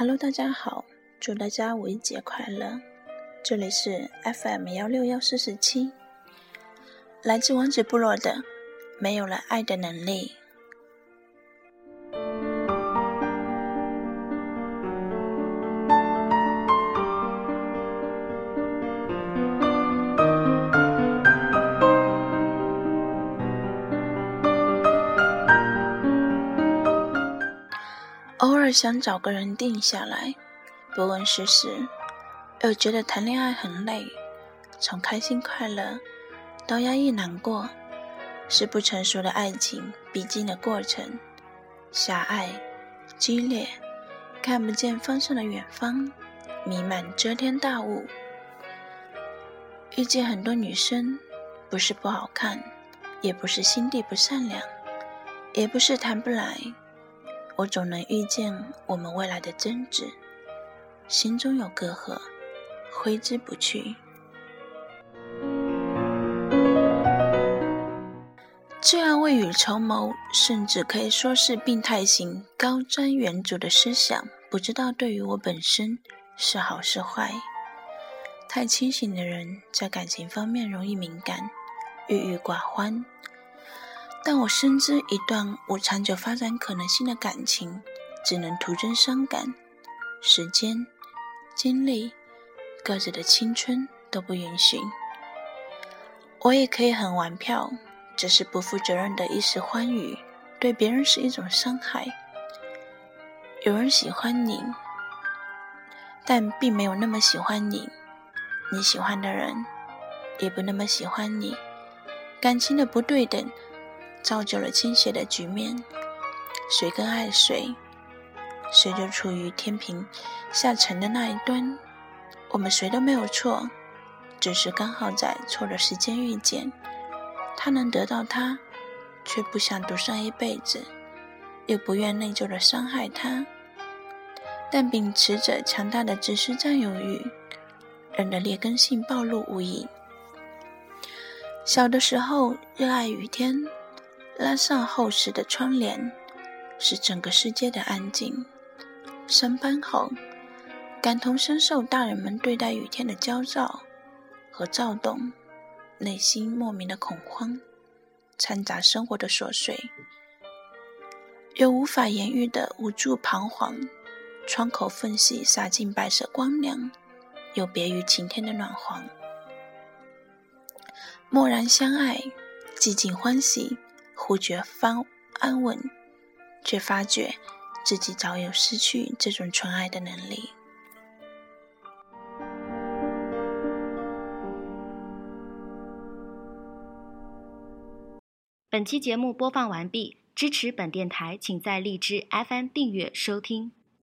Hello，大家好，祝大家五一节快乐！这里是 FM 幺六幺四四七，来自王子部落的，没有了爱的能力。想找个人定下来，不问世事，又觉得谈恋爱很累，从开心快乐到压抑难过，是不成熟的爱情必经的过程，狭隘、激烈，看不见方向的远方，弥漫遮天大雾。遇见很多女生，不是不好看，也不是心地不善良，也不是谈不来。我总能预见我们未来的争执，心中有隔阂，挥之不去。这样未雨绸缪，甚至可以说是病态型高瞻远瞩的思想，不知道对于我本身是好是坏。太清醒的人在感情方面容易敏感，郁郁寡欢。但我深知，一段无长久发展可能性的感情，只能徒增伤感。时间、精力、各自的青春都不允许。我也可以很玩票，只是不负责任的一时欢愉，对别人是一种伤害。有人喜欢你，但并没有那么喜欢你；你喜欢的人，也不那么喜欢你。感情的不对等。造就了倾斜的局面，谁更爱谁，谁就处于天平下沉的那一端。我们谁都没有错，只是刚好在错的时间遇见。他能得到他，却不想独上一辈子，又不愿内疚的伤害他，但秉持着强大的自私占有欲，人的劣根性暴露无遗。小的时候热爱雨天。拉上厚实的窗帘，使整个世界的安静。上班后，感同身受大人们对待雨天的焦躁和躁动，内心莫名的恐慌，掺杂生活的琐碎，有无法言喻的无助彷徨。窗口缝隙洒进白色光亮，有别于晴天的暖黄。默然相爱，寂静欢喜。不觉方安稳，却发觉自己早有失去这种纯爱的能力。本期节目播放完毕，支持本电台，请在荔枝 FM 订阅收听。